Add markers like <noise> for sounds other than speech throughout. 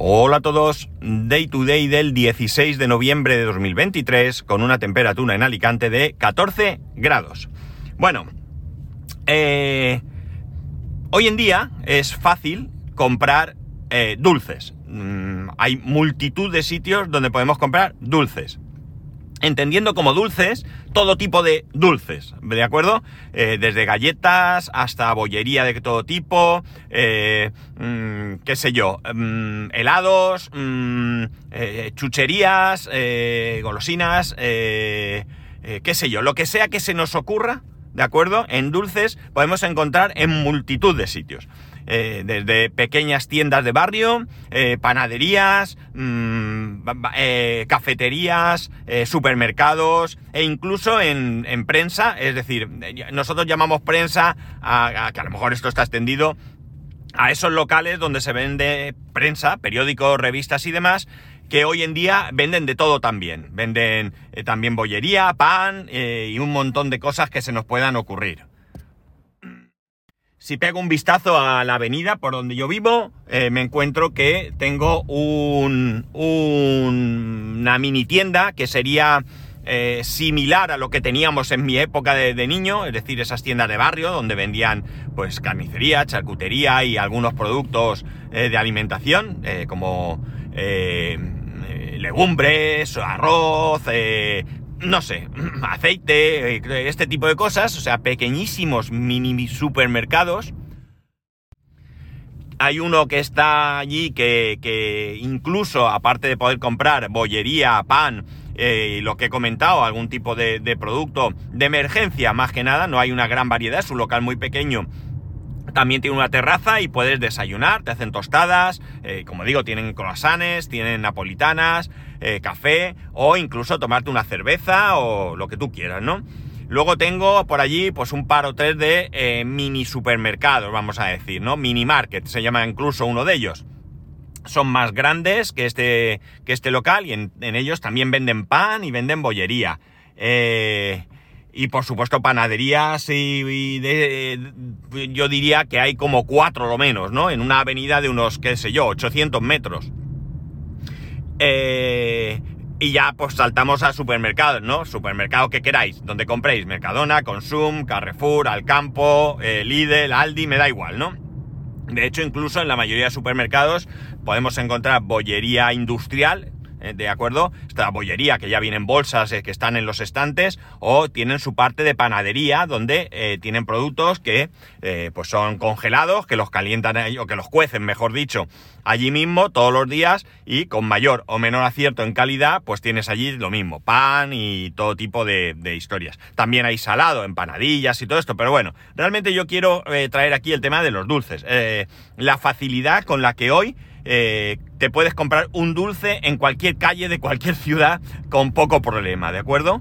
Hola a todos, Day to Day del 16 de noviembre de 2023 con una temperatura en Alicante de 14 grados. Bueno, eh, hoy en día es fácil comprar eh, dulces. Mm, hay multitud de sitios donde podemos comprar dulces entendiendo como dulces todo tipo de dulces, ¿de acuerdo? Eh, desde galletas hasta bollería de todo tipo, eh, mm, qué sé yo, mm, helados, mm, eh, chucherías, golosinas, qué sé yo, lo que sea que se nos ocurra, ¿de acuerdo? En dulces podemos encontrar en multitud de sitios. Eh, desde pequeñas tiendas de barrio, eh, panaderías, mm, eh, cafeterías, supermercados e incluso en, prensa, es decir, nosotros llamamos prensa a, que a lo mejor esto está extendido a esos locales donde se vende prensa, periódicos, revistas y demás, que hoy en día venden de todo también. Venden también bollería, pan y un montón de cosas que se nos puedan ocurrir. Si pego un vistazo a la avenida por donde yo vivo, eh, me encuentro que tengo un, una mini tienda que sería eh, similar a lo que teníamos en mi época de, niño, es decir, esas tiendas de barrio donde vendían pues carnicería, charcutería y algunos productos eh, de alimentación, como legumbres, arroz, no sé, <clears throat> aceite, eh, este tipo de cosas, o sea, pequeñísimos mini supermercados. Hay uno que está allí que, incluso, aparte de poder comprar bollería, pan, eh, lo que he comentado, algún tipo de, producto de emergencia, más que nada, no hay una gran variedad, es un local muy pequeño también tiene una terraza y puedes desayunar, te hacen tostadas, eh, como digo, tienen croissants, tienen napolitanas, eh, café o incluso tomarte una cerveza o lo que tú quieras, ¿no? Luego tengo por allí pues un par o tres de eh, mini supermercados, vamos a decir, ¿no? Mini market, se llama incluso uno de ellos. Son más grandes que este, que este local y en, ellos también venden pan y venden bollería. y por supuesto panaderías y, yo diría que hay como cuatro lo menos, ¿no? En una avenida de unos, qué sé yo, 800 metros. Eh, y ya pues saltamos a supermercados, ¿no? Supermercado que queráis, donde compréis, Mercadona, Consum, Carrefour, Alcampo, eh, Lidl, Aldi, me da igual, ¿no? De hecho, incluso en la mayoría de supermercados podemos encontrar bollería industrial. ¿De acuerdo? Esta bollería que ya vienen bolsas que están en los estantes o tienen su parte de panadería donde tienen productos que pues son congelados, que los calientan o que los cuecen, mejor dicho, allí mismo todos los días y con mayor o menor acierto en calidad, pues tienes allí lo mismo, pan y todo tipo de, historias. También hay salado, empanadillas y todo esto, pero bueno, realmente yo quiero eh, traer aquí el tema de los dulces. Eh, la facilidad con la que hoy eh, te puedes comprar un dulce en cualquier calle de cualquier <laughs> ciudad con poco problema, ¿de acuerdo?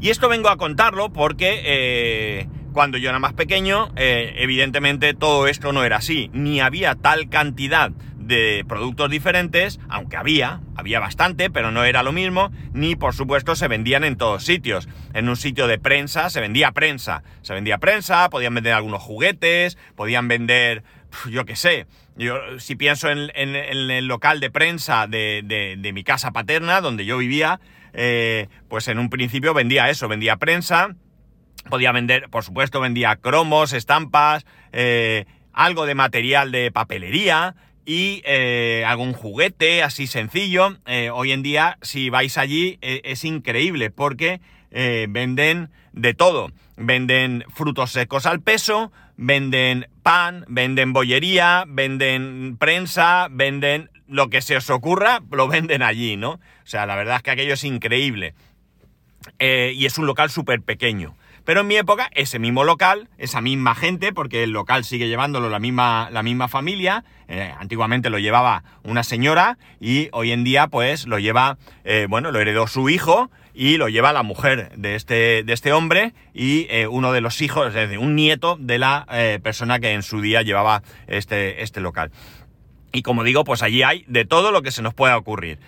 Y esto vengo a contarlo porque cuando yo era más pequeño, eh, evidentemente todo esto no era así, ni había tal cantidad de productos diferentes, aunque había, había bastante, pero no era lo mismo, ni por supuesto se vendían en todos sitios. En un sitio de prensa se vendía prensa, se vendía prensa, podían vender algunos juguetes, podían vender, yo qué sé, yo si pienso en, el local de prensa de, mi casa paterna, donde yo vivía, eh, pues en un principio vendía eso, vendía prensa, Podía vender, por supuesto, vendía cromos, estampas, eh, algo de material de papelería y eh, algún juguete así sencillo. Hoy en día, si vais allí, es increíble porque venden de todo. Venden frutos secos al peso, venden pan, venden bollería, venden prensa, venden lo que se os ocurra, lo venden allí, ¿no? O sea, la verdad es que aquello es increíble. y es un local súper pequeño. Pero en mi época, ese mismo local, esa misma gente, porque el local sigue llevándolo la misma, la misma familia, eh, antiguamente lo llevaba una señora y hoy en día pues lo lleva, eh, bueno, lo heredó su hijo y lo lleva la mujer de este, de este hombre y eh, uno de los hijos, es decir, un nieto de la persona que en su día llevaba este, este local. Y como digo, pues allí hay de todo lo que se nos pueda ocurrir.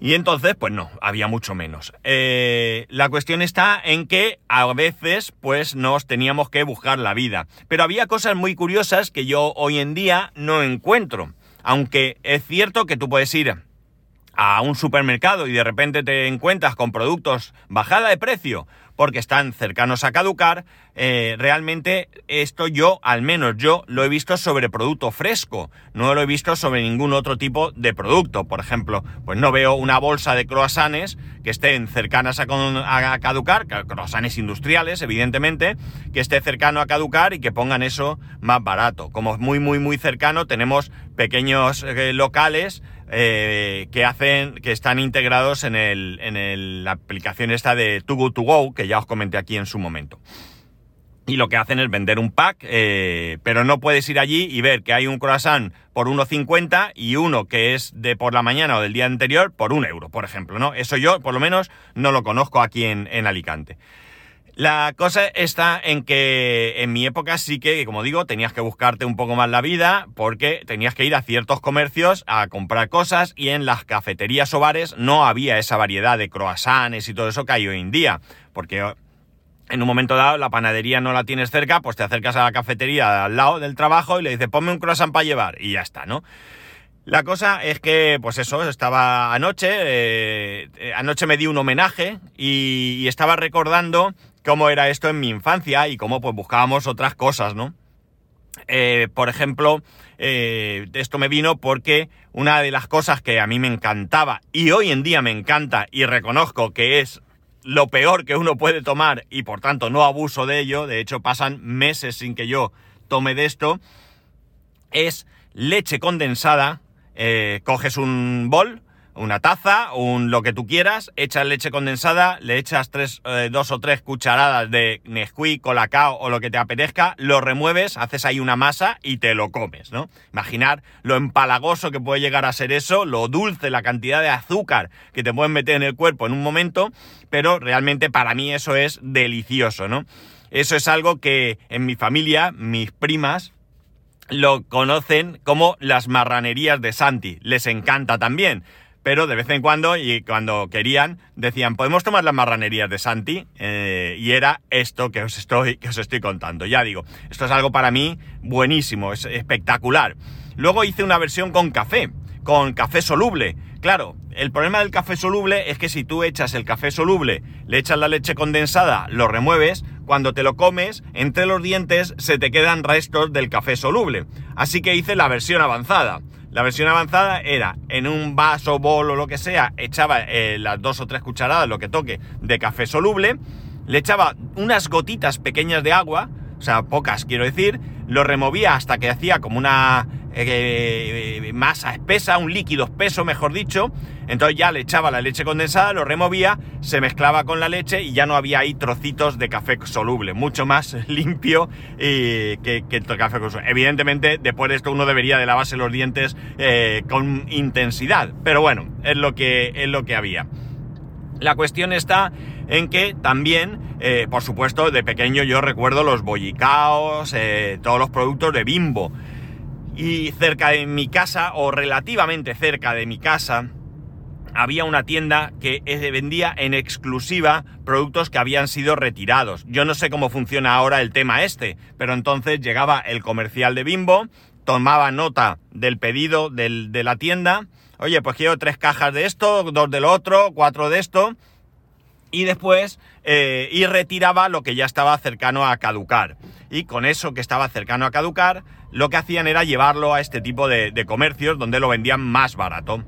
Y entonces, pues no, había mucho menos. Eh, la cuestión está en que a veces, pues nos teníamos que buscar la vida. Pero había cosas muy curiosas que yo hoy en día no encuentro. Aunque es cierto que tú puedes ir a un supermercado y de repente te encuentras con productos bajada de precio porque están cercanos a caducar, eh, realmente esto yo, al menos yo, lo he visto sobre producto fresco, no lo he visto sobre ningún otro tipo de producto. Por ejemplo, pues no veo una bolsa de croissants que estén cercanas a, caducar, croissants industriales, evidentemente, que esté cercano a caducar y que pongan eso más barato. Como muy, muy, muy cercano, tenemos pequeños eh, locales eh, que hacen, que están integrados en, el, en la aplicación esta de Too Good To Go, que ya os comenté aquí en su momento. Y lo que hacen es vender un pack, eh, pero no puedes ir allí y ver que hay un croissant por 1,50 y uno que es de por la mañana o del día anterior por un euro, por ejemplo, ¿no? Eso yo, por lo menos, no lo conozco aquí en, en Alicante. La cosa está en que en mi época sí que, como digo, tenías que buscarte un poco más la vida porque tenías que ir a ciertos comercios a comprar cosas y en las cafeterías o bares no había esa variedad de croissants y todo eso que hay hoy en día. Porque en un momento dado la panadería no la tienes cerca, pues te acercas a la cafetería al lado del trabajo y le dices, ponme un croissant para llevar y ya está, ¿no? La cosa es que, pues eso, estaba anoche, eh, eh, anoche me di un homenaje y estaba recordando cómo era esto en mi infancia y cómo pues buscábamos otras cosas, ¿no? Eh, por ejemplo, eh, esto me vino porque una de las cosas que a mí me encantaba y hoy en día me encanta y reconozco que es lo peor que uno puede tomar y por tanto no abuso de ello, de hecho pasan meses sin que yo tome de esto, es leche condensada, eh, coges un bol, una taza, un lo que tú quieras, echas leche condensada, le echas tres, eh, dos o tres cucharadas de Nesquik, Colacao o lo que te apetezca, lo remueves, haces ahí una masa y te lo comes, ¿no? Imaginar lo empalagoso que puede llegar a ser eso, lo dulce, la cantidad de azúcar que te pueden meter en el cuerpo en un momento, pero realmente para mí eso es delicioso, ¿no? Eso es algo que en mi familia, mis primas, lo conocen como las marranerías de Santi. Les encanta también pero de vez en cuando, y cuando querían, decían, ¿podemos tomar las marranerías de Santi? Eh, y era esto que os, estoy, que os estoy contando. Ya digo, esto es algo para mí buenísimo, es espectacular. Luego hice una versión con café, con café soluble. Claro, el problema del café soluble es que si tú echas el café soluble, le echas la leche condensada, lo remueves, cuando te lo comes, entre los dientes se te quedan restos del café soluble. Así que hice la versión avanzada. La versión avanzada era en un vaso, bol o lo que sea, echaba eh, las dos o tres cucharadas, lo que toque, de café soluble, le echaba unas gotitas pequeñas de agua, o sea, pocas quiero decir, lo removía hasta que hacía como una eh, eh, masa espesa, un líquido espeso, mejor dicho. Entonces ya le echaba la leche condensada, lo removía, se mezclaba con la leche y ya no había ahí trocitos de café soluble, mucho más <laughs> limpio que, el café soluble. Evidentemente, después de esto uno debería de lavarse los dientes eh, con intensidad, pero bueno, es lo que, es lo que había. La cuestión está en que también, por supuesto, de pequeño yo recuerdo los bollicaos, todos los productos de bimbo. Y cerca de mi casa, o relativamente cerca de mi casa, había una tienda que vendía en exclusiva productos que habían sido retirados. Yo no sé cómo funciona ahora el tema este, pero entonces llegaba el comercial de Bimbo, tomaba nota del pedido de la tienda, oye, pues quiero tres cajas de esto, dos del otro, cuatro de esto, y después eh, y retiraba lo que ya estaba cercano a caducar. Y con eso que estaba cercano a caducar, lo que hacían era llevarlo a este tipo de, comercios donde lo vendían más barato.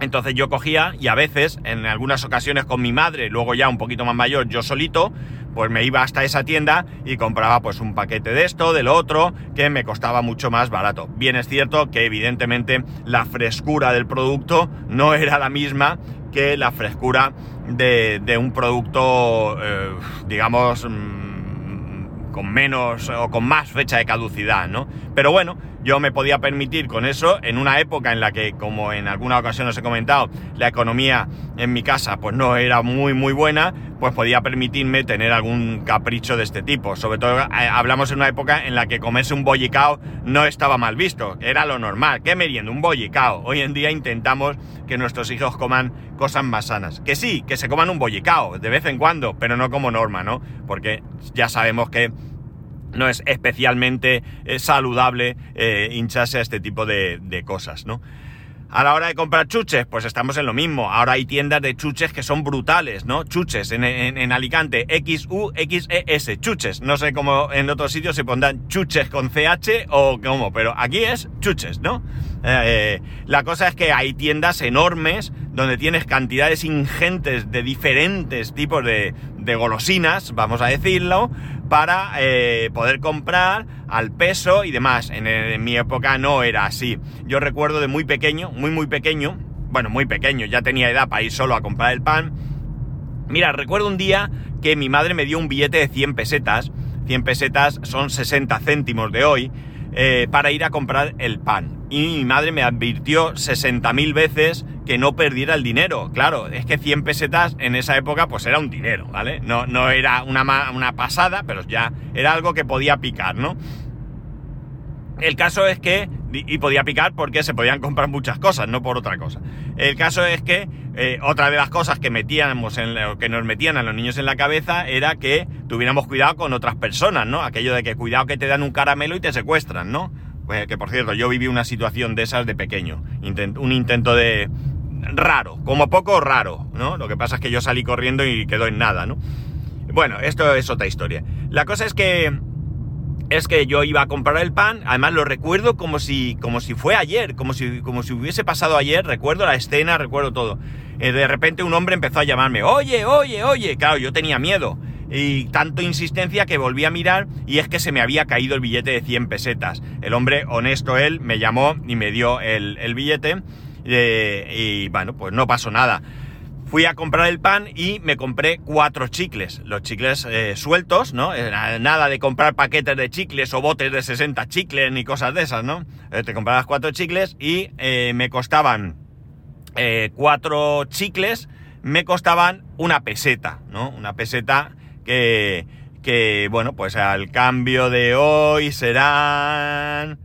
Entonces yo cogía y a veces, en algunas ocasiones con mi madre, luego ya un poquito más mayor, yo solito, pues me iba hasta esa tienda y compraba pues un paquete de esto, de lo otro, que me costaba mucho más barato. Bien es cierto que evidentemente la frescura del producto no <laughs> era la misma que la frescura de, un producto, eh, digamos, mm, con menos o con más fecha de caducidad, ¿no? Pero bueno, yo me podía permitir con eso en una época en la que, como en alguna ocasión os he comentado, la economía en mi casa pues no era muy muy buena, pues podía permitirme tener algún capricho de este tipo. Sobre todo eh, hablamos en una época en la que comerse un bollicao no estaba mal visto, era lo normal. ¿Qué meriendo? Un bollicao. Hoy en día intentamos que nuestros hijos coman cosas más sanas. Que sí, que se coman un bollicao de vez en cuando, pero no como norma, ¿no? Porque ya sabemos que no es especialmente eh, saludable eh, hincharse a este tipo de, cosas, ¿no? A la hora de comprar chuches, pues estamos en lo mismo. Ahora hay tiendas de chuches que son brutales, ¿no? Chuches en, en, Alicante, X-U-X-E-S, chuches. No sé cómo en otros sitios se pondrán chuches con CH o cómo, pero aquí es chuches, ¿no? Eh, la cosa es que hay tiendas enormes donde tienes cantidades ingentes de diferentes tipos de, golosinas, vamos a decirlo, para eh, poder comprar al peso y demás. En, mi época no era así. Yo recuerdo de muy pequeño, muy muy pequeño, bueno, muy pequeño, ya tenía edad para ir solo a comprar el pan. Mira, recuerdo un día que mi madre me dio un billete de 100 pesetas, 100 pesetas son 60 céntimos de hoy, eh, para ir a comprar el pan. Y mi madre me advirtió 60.000 veces que no perdiera el dinero. Claro, es que 100 pesetas en esa época pues era un dinero, ¿vale? No, no era una, una pasada, pero ya era algo que podía picar, ¿no? El caso es que, y podía picar porque se podían comprar muchas cosas, no por otra cosa. El caso es que eh, otra de las cosas que metíamos en, que nos metían a los niños en la cabeza era que tuviéramos cuidado con otras personas, ¿no? Aquello de que cuidado que te dan un caramelo y te secuestran, ¿no? Pues que por cierto, yo viví una situación de esas de pequeño, un intento de, raro, como poco raro, ¿no? Lo que pasa es que yo salí corriendo y quedó en nada, ¿no? Bueno, esto es otra historia. La cosa es que es que yo iba a comprar el pan, además lo recuerdo como si como si fue ayer, como si como si hubiese pasado ayer, recuerdo la escena, recuerdo todo. Eh, de repente un hombre empezó a llamarme, "Oye, oye, oye." Claro, yo tenía miedo y tanto insistencia que volví a mirar y es que se me había caído el billete de 100 pesetas. El hombre honesto él me llamó y me dio el, billete eh, y bueno, pues no pasó nada. Fui a comprar el pan y me compré cuatro chicles. Los chicles eh, sueltos, ¿no? Eh, nada de comprar paquetes de chicles o botes de 60 chicles ni cosas de esas, ¿no? te comprabas cuatro chicles y me costaban cuatro chicles, me costaban una peseta, ¿no? Una peseta que, que bueno, pues al cambio de hoy serán...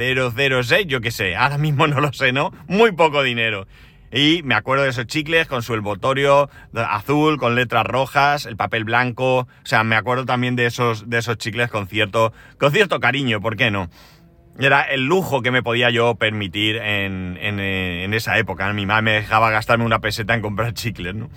006, yo qué sé, ahora mismo no lo sé, ¿no? Muy poco dinero. Y me acuerdo de esos chicles con su envoltorio azul, con letras rojas, el papel blanco. O sea, me acuerdo también de esos, de esos chicles con cierto, cariño, ¿por qué no? Era el lujo que me podía yo permitir en, en esa época. Mi mamá me dejaba gastarme una peseta en comprar chicles, ¿no?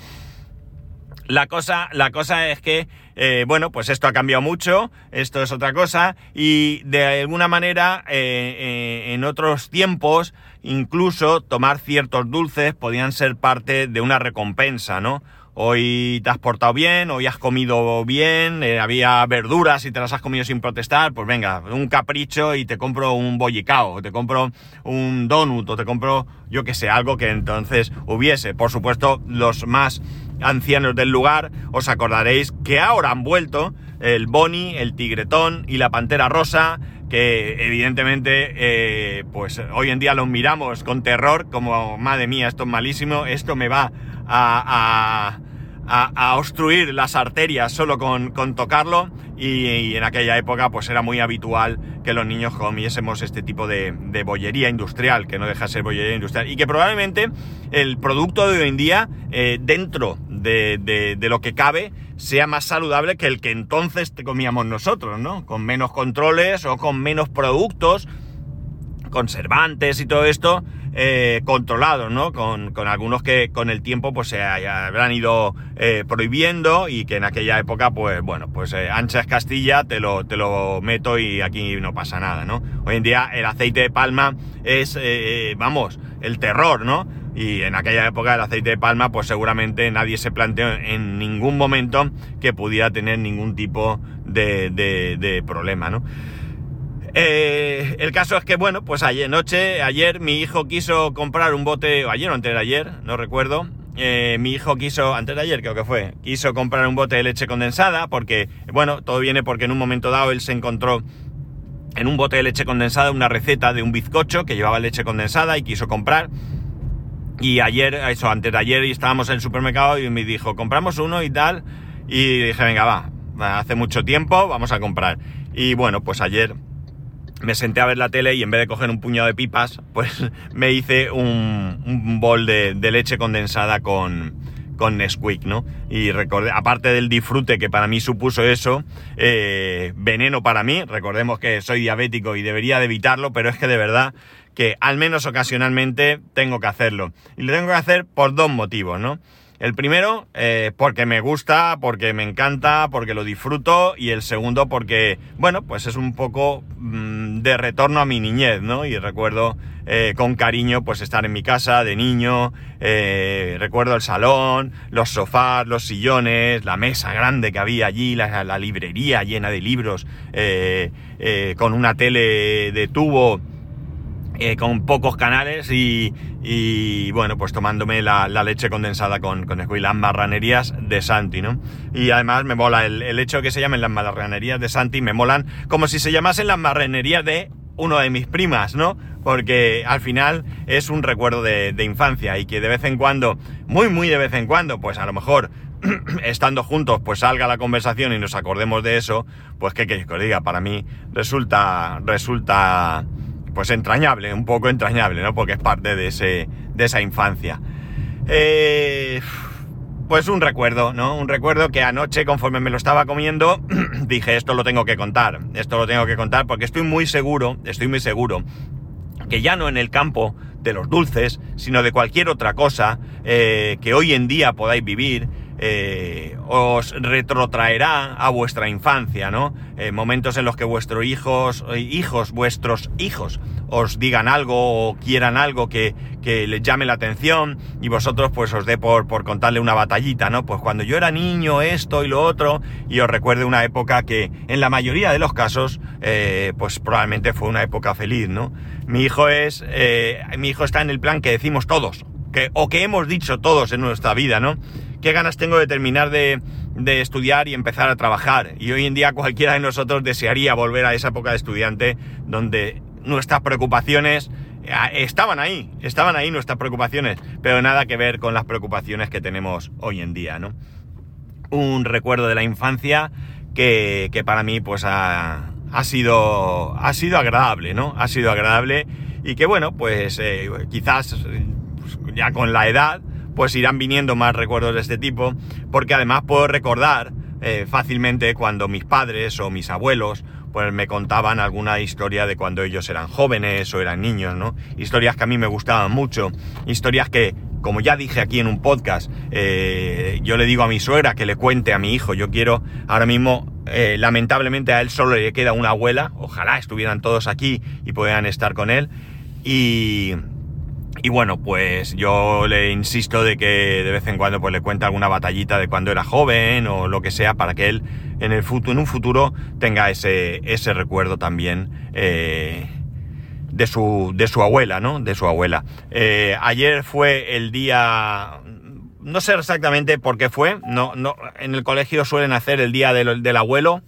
La cosa, la cosa es que, eh, bueno, pues esto ha cambiado mucho, esto es otra cosa, y de alguna manera, eh, eh, en otros tiempos, incluso tomar ciertos dulces podían ser parte de una recompensa, ¿no? Hoy te has portado bien, hoy has comido bien, había verduras y te las has comido sin protestar, pues venga, un capricho y te compro un bollicao, te compro un donut, o te compro, yo que sé, algo que entonces hubiese. Por supuesto, los más ancianos del lugar, os acordaréis que ahora han vuelto el Boni, el Tigretón y la Pantera Rosa, que evidentemente eh, pues hoy en día los miramos con terror, como madre mía, esto es malísimo, esto me va a, a, obstruir las arterias solo con, con tocarlo y, en aquella época pues era muy habitual que los niños comiésemos este tipo de, bollería industrial, que no deja de ser bollería industrial y que probablemente el producto de hoy en día eh, dentro de, lo que cabe sea más saludable que el que entonces comíamos nosotros, ¿no? Con menos controles o con menos productos, conservantes y todo esto eh, controlados, ¿no? Con, algunos que con el tiempo pues se habrán ido eh, prohibiendo y que en aquella época pues bueno, pues eh, ancha es Castilla, te lo, te lo meto y aquí no pasa nada, ¿no? Hoy en día el aceite de palma es, vamos, el terror, ¿no? Y en aquella época el aceite de palma, pues seguramente nadie se planteó en ningún momento que pudiera tener ningún tipo de, de, problema, ¿no? Eh, el caso es que, bueno, pues ayer noche, ayer mi hijo quiso comprar un bote, o ayer o antes de ayer, no recuerdo. Eh, mi hijo quiso, antes de ayer creo que fue, quiso comprar un bote de leche condensada porque, bueno, todo viene porque en un momento dado él se encontró en un bote de leche condensada una receta de un bizcocho que llevaba leche condensada y quiso comprar. Y ayer, eso, antes de ayer estábamos en el supermercado y me dijo, compramos uno y tal. Y dije, venga, va, hace mucho tiempo, vamos a comprar. Y bueno, pues ayer me senté a ver la tele y en vez de coger un puñado de pipas, pues <laughs> me hice un, bol de, leche condensada con, con Nesquik, ¿no? Y recordé, aparte del disfrute que para mí supuso eso, eh, veneno para mí, recordemos que soy diabético y debería de evitarlo, pero es que de verdad que al menos ocasionalmente tengo que hacerlo. Y lo tengo que hacer por dos motivos, ¿no? El primero, eh, porque me gusta, porque me encanta, porque lo disfruto. Y el segundo, porque, bueno, pues es un poco mm, de retorno a mi niñez, ¿no? Y recuerdo eh, con cariño, pues estar en mi casa de niño. Eh, recuerdo el salón, los sofás, los sillones, la mesa grande que había allí, la, la librería llena de libros, con una tele de tubo eh, con pocos canales y, bueno, pues tomándome la, leche condensada con, con las marranerías de Santi, ¿no? Y además me mola el, hecho de que se llamen las marranerías de Santi, me molan como si se llamasen las marranerías de uno de mis primas, ¿no? Porque al final es un recuerdo de, infancia y que de vez en cuando, muy muy de vez en cuando, pues a lo mejor <clears throat> estando juntos, pues salga la conversación y nos acordemos de eso, pues qué queréis que diga, para mí resulta, resulta pues entrañable, un poco entrañable, ¿no? Porque es parte de, ese, de esa infancia. Eh, pues un recuerdo, ¿no? Un recuerdo que anoche, conforme me lo estaba comiendo, <clears throat> dije, esto lo tengo que contar, esto lo tengo que contar, porque estoy muy seguro, estoy muy seguro, que ya no en el campo de los dulces, sino de cualquier otra cosa eh, que hoy en día podáis vivir, eh, os retrotraerá a vuestra infancia, ¿no? Eh, momentos en los que vuestros hijos, eh, hijos, vuestros hijos, os digan algo o quieran algo que, les llame la atención y vosotros pues os dé por, por contarle una batallita, ¿no? Pues cuando yo era niño, esto y lo otro, y os recuerde una época que en la mayoría de los casos, pues probablemente fue una época feliz, ¿no? Mi hijo es, mi hijo está en el plan que decimos todos, que, o que hemos dicho todos en nuestra vida, ¿no? Qué ganas tengo de terminar de, estudiar y empezar a trabajar. Y hoy en día cualquiera de nosotros desearía volver a esa época de estudiante donde nuestras preocupaciones eh, estaban ahí, estaban ahí nuestras preocupaciones, pero nada que ver con las preocupaciones que tenemos hoy en día, ¿no? Un recuerdo de la infancia que, para mí pues ha, sido, ha sido agradable, ¿no? Ha sido agradable y que bueno, pues eh, quizás pues, ya con la edad pues irán viniendo más recuerdos de este tipo, porque además puedo recordar eh, fácilmente cuando mis padres o mis abuelos pues me contaban alguna historia de cuando ellos eran jóvenes o eran niños, ¿no? Historias que a mí me gustaban mucho, historias que, como ya dije aquí en un podcast, eh, yo le digo a mi suegra que le cuente a mi hijo, yo quiero ahora mismo, eh, lamentablemente a él solo le queda una abuela, ojalá estuvieran todos aquí y puedan estar con él, y y bueno, pues yo le insisto de que de vez en cuando pues le cuente alguna batallita de cuando era joven o lo que sea para que él en, el futuro, en un futuro tenga ese, ese recuerdo también eh, de, su, de su abuela, ¿no? De su abuela. Eh, ayer fue el día... No sé exactamente por qué fue. No, no, en el colegio suelen hacer el día del, del abuelo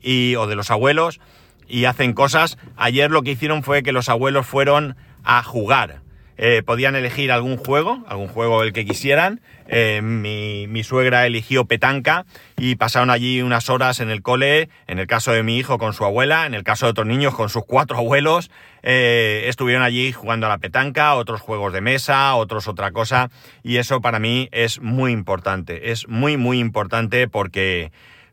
y, o de los abuelos y hacen cosas. Ayer lo que hicieron fue que los abuelos fueron a jugar eh, podían elegir algún juego, algún juego el que quisieran. Eh, mi, suegra eligió petanca y pasaron allí unas horas en el cole, en el caso de mi hijo con su abuela, en el caso de otros niños con sus cuatro abuelos. Eh, estuvieron allí jugando a la petanca, otros juegos de mesa, otros otra cosa. Y eso para mí es muy importante, es muy, muy importante porque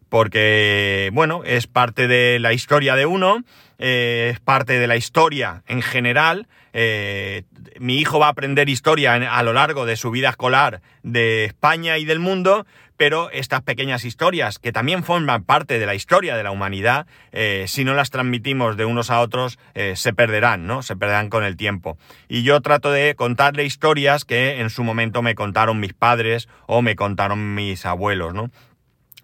porque, bueno, es parte de la historia de uno, es parte de la historia en general, eh, mi hijo va a aprender historia a lo largo de su vida escolar de España y del mundo, pero estas pequeñas historias, que también forman parte de la historia de la humanidad, eh, si no las transmitimos de unos a otros, eh, se perderán, ¿no? Se perderán con el tiempo. Y yo trato de contarle historias que en su momento me contaron mis padres o me contaron mis abuelos, ¿no?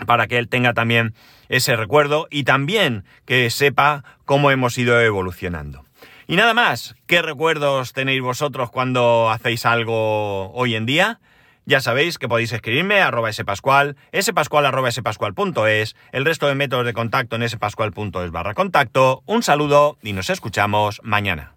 Para que él tenga también ese recuerdo y también que sepa cómo hemos ido evolucionando. Y nada más, ¿qué recuerdos tenéis vosotros cuando hacéis algo hoy en día? Ya sabéis que podéis escribirme a arroba spascual, spascual arroba el resto de métodos de contacto en spascual.es barra contacto. Un saludo y nos escuchamos mañana.